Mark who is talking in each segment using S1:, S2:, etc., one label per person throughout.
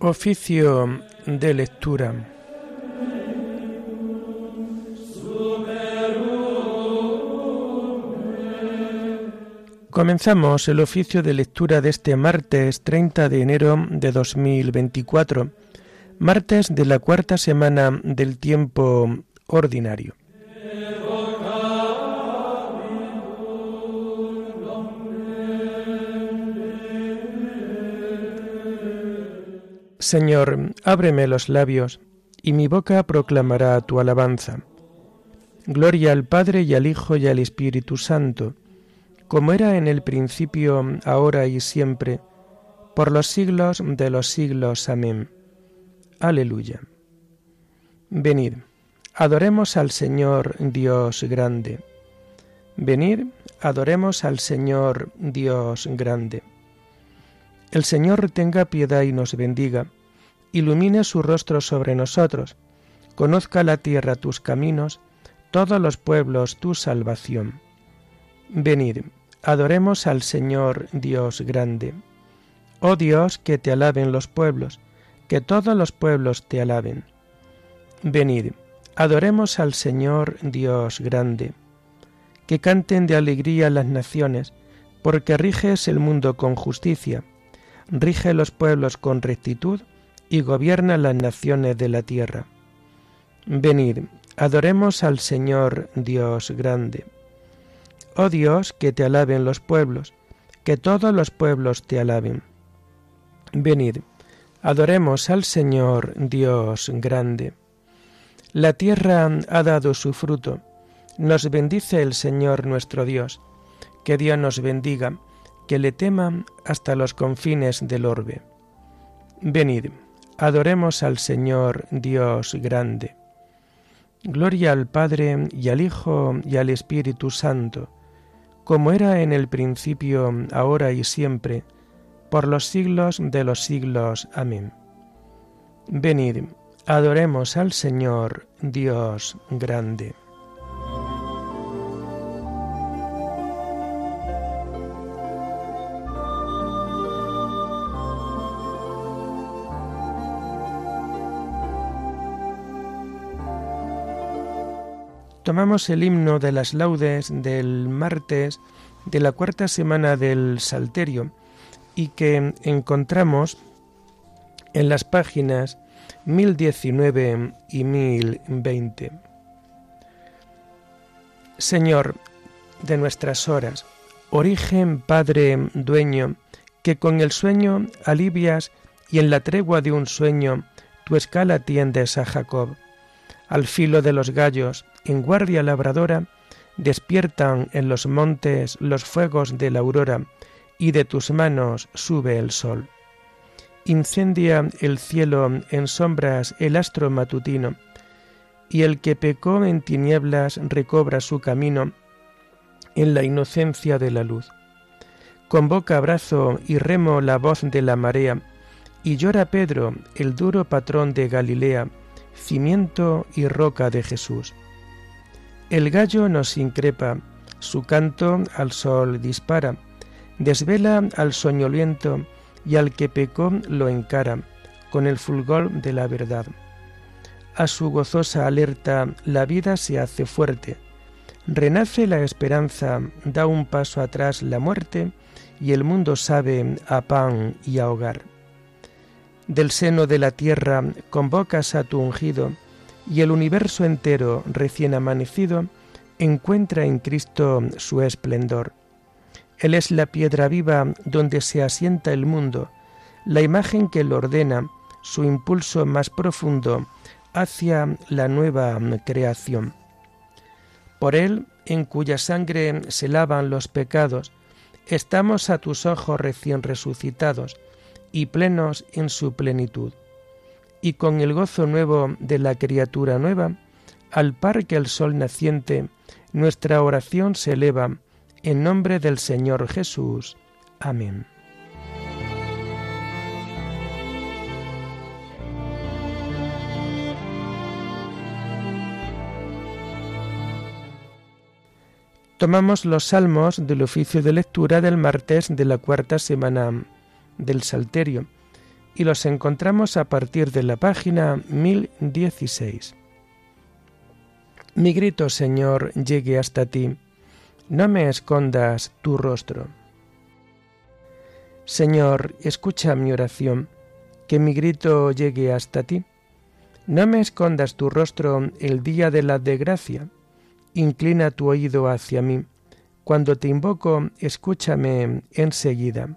S1: Oficio de lectura. Comenzamos el oficio de lectura de este martes 30 de enero de 2024, martes de la cuarta semana del tiempo ordinario. Señor, ábreme los labios, y mi boca proclamará tu alabanza. Gloria al Padre y al Hijo y al Espíritu Santo, como era en el principio, ahora y siempre, por los siglos de los siglos. Amén. Aleluya. Venid, adoremos al Señor Dios grande. Venid, adoremos al Señor Dios grande. El Señor tenga piedad y nos bendiga, ilumine su rostro sobre nosotros, conozca la tierra tus caminos, todos los pueblos tu salvación. Venid, adoremos al Señor Dios grande. Oh Dios, que te alaben los pueblos, que todos los pueblos te alaben. Venid, adoremos al Señor Dios grande. Que canten de alegría las naciones, porque riges el mundo con justicia rige los pueblos con rectitud y gobierna las naciones de la tierra. Venid, adoremos al Señor Dios grande. Oh Dios, que te alaben los pueblos, que todos los pueblos te alaben. Venid, adoremos al Señor Dios grande. La tierra ha dado su fruto. Nos bendice el Señor nuestro Dios. Que Dios nos bendiga que le teman hasta los confines del orbe. Venid, adoremos al Señor Dios grande. Gloria al Padre y al Hijo y al Espíritu Santo, como era en el principio, ahora y siempre, por los siglos de los siglos. Amén. Venid, adoremos al Señor Dios grande. Tomamos el himno de las laudes del martes de la cuarta semana del Salterio y que encontramos en las páginas 1019 y 1020. Señor de nuestras horas, origen Padre dueño, que con el sueño alivias y en la tregua de un sueño tu escala tiendes a Jacob. Al filo de los gallos, en guardia labradora, despiertan en los montes los fuegos de la aurora, y de tus manos sube el sol. Incendia el cielo en sombras el astro matutino, y el que pecó en tinieblas recobra su camino en la inocencia de la luz. Convoca abrazo y remo la voz de la marea, y llora Pedro, el duro patrón de Galilea, cimiento y roca de Jesús. El gallo nos increpa, su canto al sol dispara, desvela al soñoliento y al que pecó lo encara con el fulgor de la verdad. A su gozosa alerta la vida se hace fuerte, renace la esperanza, da un paso atrás la muerte y el mundo sabe a pan y a hogar. Del seno de la tierra convocas a tu ungido, y el universo entero recién amanecido encuentra en Cristo su esplendor. Él es la piedra viva donde se asienta el mundo, la imagen que lo ordena, su impulso más profundo hacia la nueva creación. Por Él, en cuya sangre se lavan los pecados, estamos a tus ojos recién resucitados y plenos en su plenitud y con el gozo nuevo de la criatura nueva, al par que el sol naciente, nuestra oración se eleva en nombre del Señor Jesús. Amén. Tomamos los salmos del oficio de lectura del martes de la cuarta semana del Salterio y los encontramos a partir de la página 1016. Mi grito, Señor, llegue hasta ti, no me escondas tu rostro. Señor, escucha mi oración, que mi grito llegue hasta ti. No me escondas tu rostro el día de la desgracia, inclina tu oído hacia mí. Cuando te invoco, escúchame enseguida.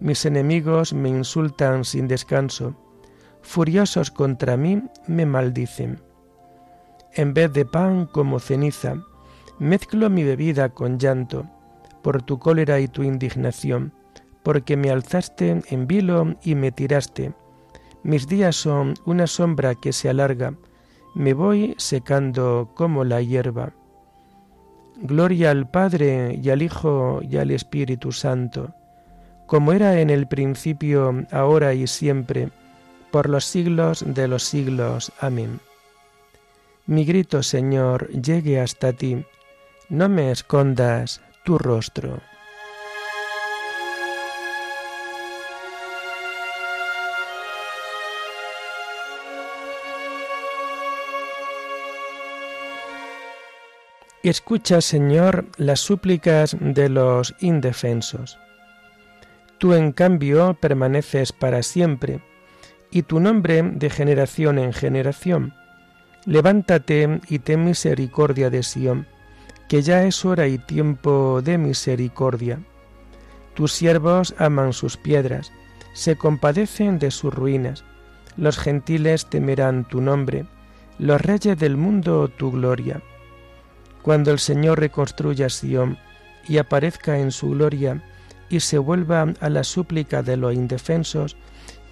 S1: Mis enemigos me insultan sin descanso. Furiosos contra mí me maldicen. En vez de pan como ceniza, mezclo mi bebida con llanto, por tu cólera y tu indignación porque me alzaste en vilo y me tiraste. Mis días son una sombra que se alarga, me voy secando como la hierba. Gloria al Padre y al Hijo y al Espíritu Santo, como era en el principio, ahora y siempre, por los siglos de los siglos. Amén. Mi grito, Señor, llegue hasta ti, no me escondas tu rostro. Escucha, Señor, las súplicas de los indefensos. Tú, en cambio, permaneces para siempre, y tu nombre de generación en generación. Levántate y ten misericordia de Sión, que ya es hora y tiempo de misericordia. Tus siervos aman sus piedras, se compadecen de sus ruinas. Los gentiles temerán tu nombre, los reyes del mundo tu gloria cuando el Señor reconstruya Sión y aparezca en su gloria y se vuelva a la súplica de los indefensos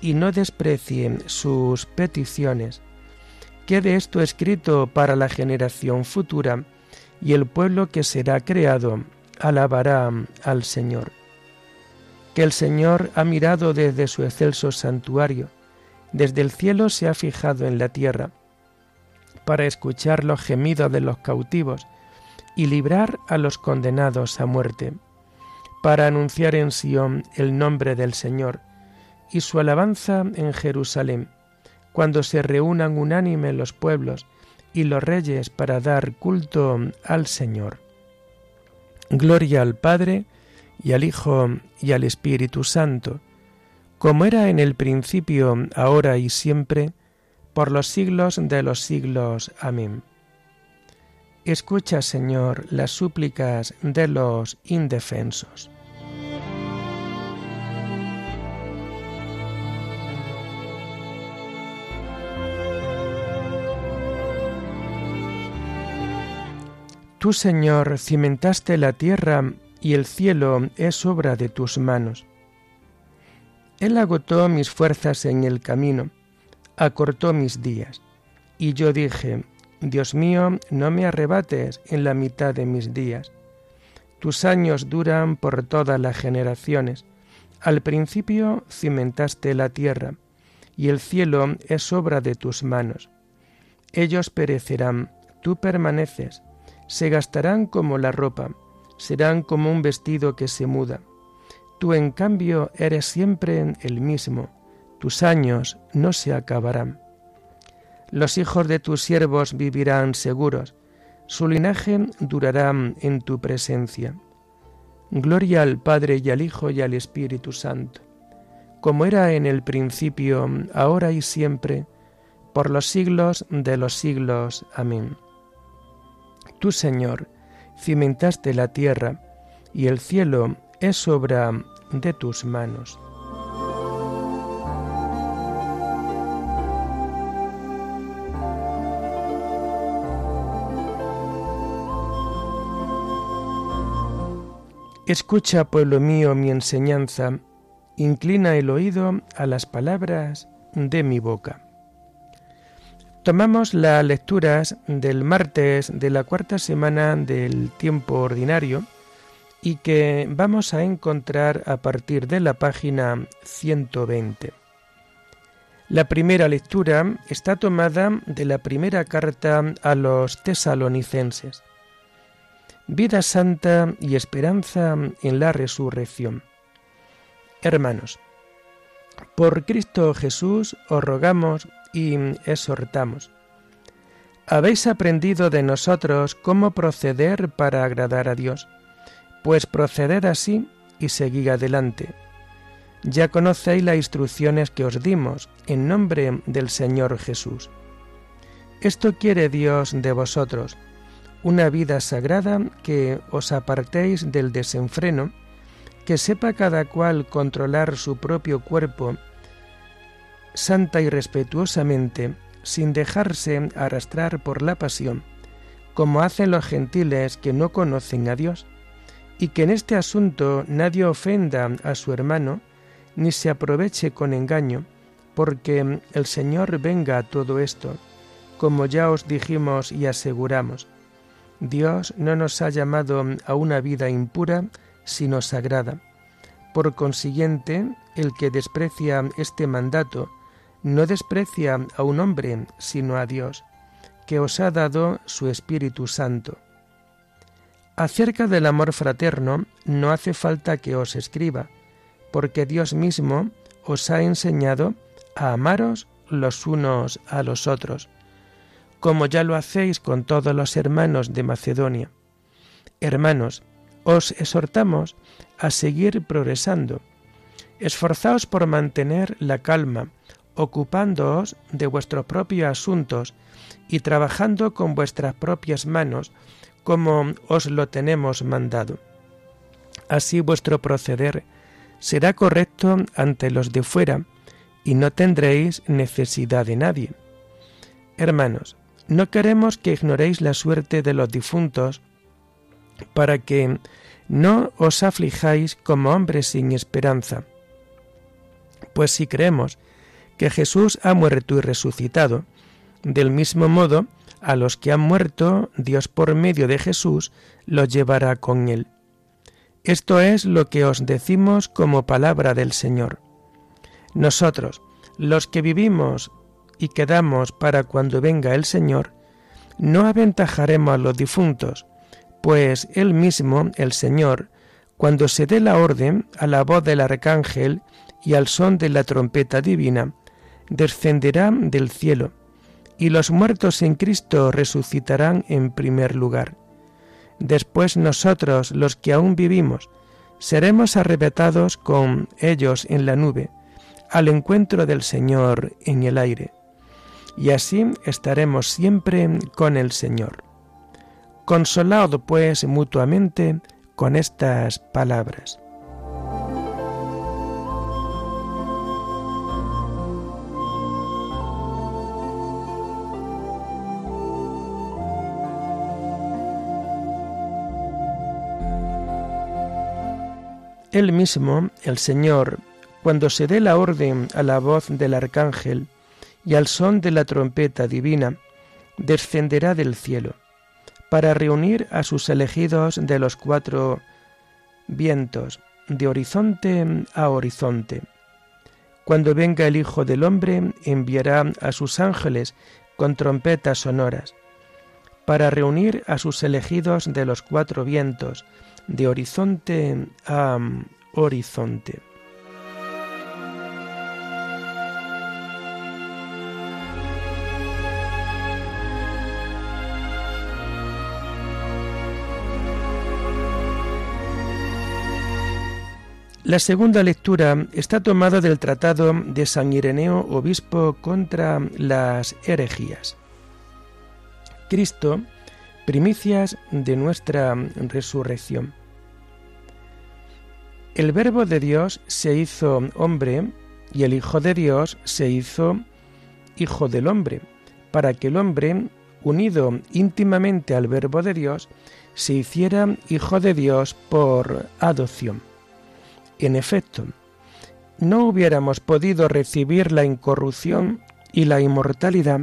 S1: y no desprecie sus peticiones. Quede esto escrito para la generación futura y el pueblo que será creado alabará al Señor. Que el Señor ha mirado desde su excelso santuario, desde el cielo se ha fijado en la tierra, para escuchar los gemidos de los cautivos y librar a los condenados a muerte, para anunciar en Sión el nombre del Señor y su alabanza en Jerusalén, cuando se reúnan unánime los pueblos y los reyes para dar culto al Señor. Gloria al Padre y al Hijo y al Espíritu Santo, como era en el principio, ahora y siempre, por los siglos de los siglos. Amén. Escucha, Señor, las súplicas de los indefensos. Tú, Señor, cimentaste la tierra y el cielo es obra de tus manos. Él agotó mis fuerzas en el camino, acortó mis días, y yo dije, Dios mío, no me arrebates en la mitad de mis días. Tus años duran por todas las generaciones. Al principio cimentaste la tierra, y el cielo es obra de tus manos. Ellos perecerán, tú permaneces, se gastarán como la ropa, serán como un vestido que se muda. Tú en cambio eres siempre el mismo, tus años no se acabarán. Los hijos de tus siervos vivirán seguros, su linaje durará en tu presencia. Gloria al Padre y al Hijo y al Espíritu Santo, como era en el principio, ahora y siempre, por los siglos de los siglos. Amén. Tú, Señor, cimentaste la tierra, y el cielo es obra de tus manos. Escucha, pueblo mío, mi enseñanza, inclina el oído a las palabras de mi boca. Tomamos las lecturas del martes de la cuarta semana del tiempo ordinario y que vamos a encontrar a partir de la página 120. La primera lectura está tomada de la primera carta a los tesalonicenses. Vida santa y esperanza en la resurrección. Hermanos, por Cristo Jesús os rogamos y exhortamos. Habéis aprendido de nosotros cómo proceder para agradar a Dios, pues proceded así y seguid adelante. Ya conocéis las instrucciones que os dimos en nombre del Señor Jesús. Esto quiere Dios de vosotros, una vida sagrada que os apartéis del desenfreno, que sepa cada cual controlar su propio cuerpo santa y respetuosamente, sin dejarse arrastrar por la pasión, como hacen los gentiles que no conocen a Dios, y que en este asunto nadie ofenda a su hermano, ni se aproveche con engaño, porque el Señor venga a todo esto, como ya os dijimos y aseguramos. Dios no nos ha llamado a una vida impura, sino sagrada. Por consiguiente, el que desprecia este mandato no desprecia a un hombre, sino a Dios, que os ha dado su Espíritu Santo. Acerca del amor fraterno no hace falta que os escriba, porque Dios mismo os ha enseñado a amaros los unos a los otros, como ya lo hacéis con todos los hermanos de Macedonia. Hermanos, os exhortamos a seguir progresando. Esforzaos por mantener la calma, ocupándoos de vuestros propios asuntos y trabajando con vuestras propias manos, como os lo tenemos mandado. Así vuestro proceder será correcto ante los de fuera, y no tendréis necesidad de nadie. Hermanos, no queremos que ignoréis la suerte de los difuntos, para que no os aflijáis como hombres sin esperanza. Pues si creemos que Jesús ha muerto y resucitado. Del mismo modo, a los que han muerto, Dios por medio de Jesús los llevará con él. Esto es lo que os decimos como palabra del Señor. Nosotros, los que vivimos y quedamos para cuando venga el Señor, no aventajaremos a los difuntos, pues Él mismo, el Señor, cuando se dé la orden a la voz del arcángel y al son de la trompeta divina, descenderá del cielo, y los muertos en Cristo resucitarán en primer lugar. Después nosotros, los que aún vivimos, seremos arrebatados con ellos en la nube, al encuentro del Señor en el aire. Y así estaremos siempre con el Señor. Consolado pues mutuamente con estas palabras. Él mismo, el Señor, cuando se dé la orden a la voz del arcángel y al son de la trompeta divina, descenderá del cielo, para reunir a sus elegidos de los cuatro vientos, de horizonte a horizonte. Cuando venga el Hijo del Hombre, enviará a sus ángeles con trompetas sonoras, para reunir a sus elegidos de los cuatro vientos, de horizonte a horizonte. La segunda lectura está tomada del Tratado de San Ireneo, obispo contra las herejías. Cristo primicias de nuestra resurrección. El Verbo de Dios se hizo hombre y el Hijo de Dios se hizo Hijo del hombre, para que el hombre, unido íntimamente al Verbo de Dios, se hiciera Hijo de Dios por adopción. En efecto, no hubiéramos podido recibir la incorrupción y la inmortalidad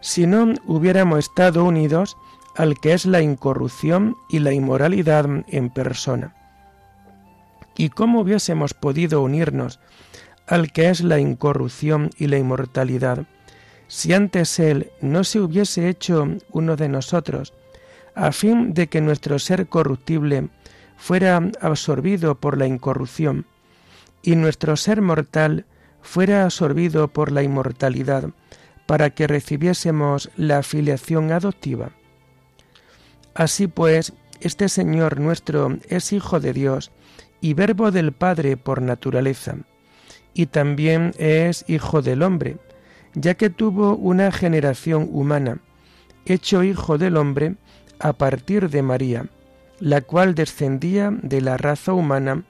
S1: si no hubiéramos estado unidos al que es la incorrupción y la inmoralidad en persona. ¿Y cómo hubiésemos podido unirnos al que es la incorrupción y la inmortalidad si antes Él no se hubiese hecho uno de nosotros, a fin de que nuestro ser corruptible fuera absorbido por la incorrupción y nuestro ser mortal fuera absorbido por la inmortalidad, para que recibiésemos la filiación adoptiva. Así pues, este Señor nuestro es Hijo de Dios y Verbo del Padre por naturaleza, y también es Hijo del hombre, ya que tuvo una generación humana, hecho Hijo del hombre a partir de María, la cual descendía de la raza humana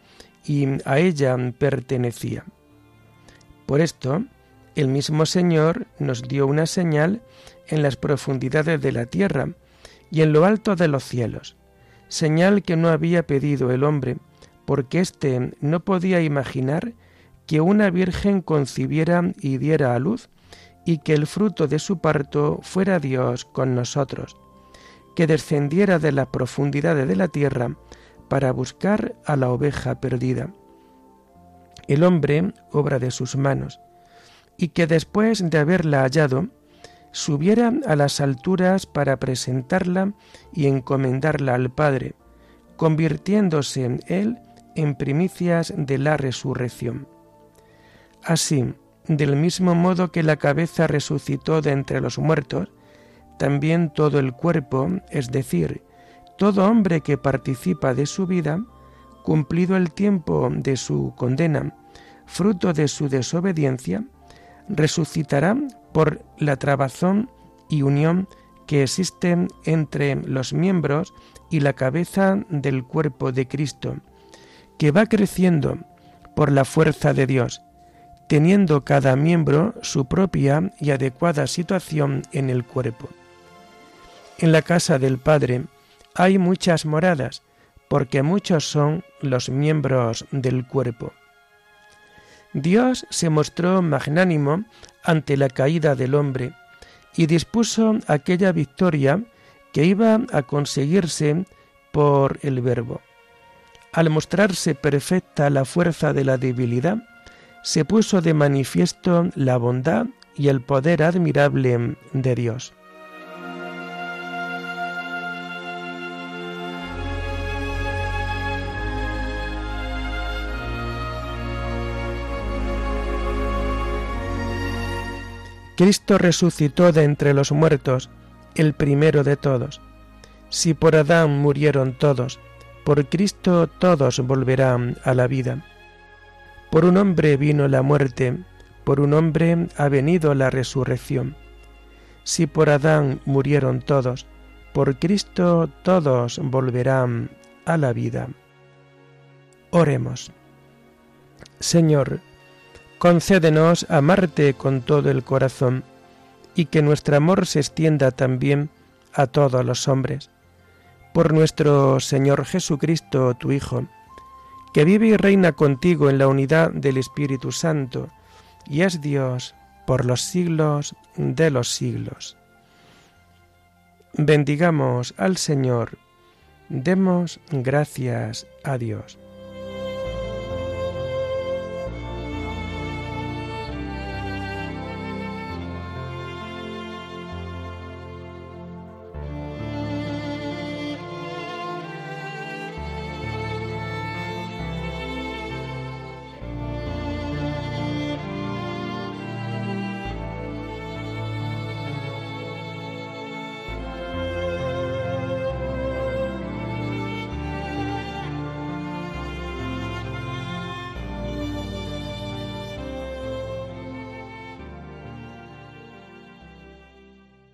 S1: y a ella pertenecía. Por esto, el mismo Señor nos dio una señal en las profundidades de la tierra y en lo alto de los cielos, señal que no había pedido el hombre, porque éste no podía imaginar que una virgen concibiera y diera a luz, y que el fruto de su parto fuera Dios con nosotros, que descendiera de las profundidades de la tierra para buscar a la oveja perdida. El hombre, obra de sus manos, y que después de haberla hallado, subiera a las alturas para presentarla y encomendarla al Padre, convirtiéndose en él en primicias de la resurrección. Así, del mismo modo que la cabeza resucitó de entre los muertos, también todo el cuerpo, es decir, todo hombre que participa de su vida, cumplido el tiempo de su condena, fruto de su desobediencia, resucitará por la trabazón y unión que existe entre los miembros y la cabeza del cuerpo de Cristo, que va creciendo por la fuerza de Dios, teniendo cada miembro su propia y adecuada situación en el cuerpo. En la casa del Padre hay muchas moradas, porque muchos son los miembros del cuerpo. Dios se mostró magnánimo ante la caída del hombre y dispuso aquella victoria que iba a conseguirse por el Verbo. Al mostrarse perfecta la fuerza de la debilidad, se puso de manifiesto la bondad y el poder admirable de Dios. Cristo resucitó de entre los muertos, el primero de todos. Si por Adán murieron todos, por Cristo todos volverán a la vida. Por un hombre vino la muerte, por un hombre ha venido la resurrección. Si por Adán murieron todos, por Cristo todos volverán a la vida. Oremos. Señor, concédenos amarte con todo el corazón y que nuestro amor se extienda también a todos los hombres. Por nuestro Señor Jesucristo, tu Hijo, que vive y reina contigo en la unidad del Espíritu Santo, y es Dios por los siglos de los siglos. Bendigamos al Señor, demos gracias a Dios.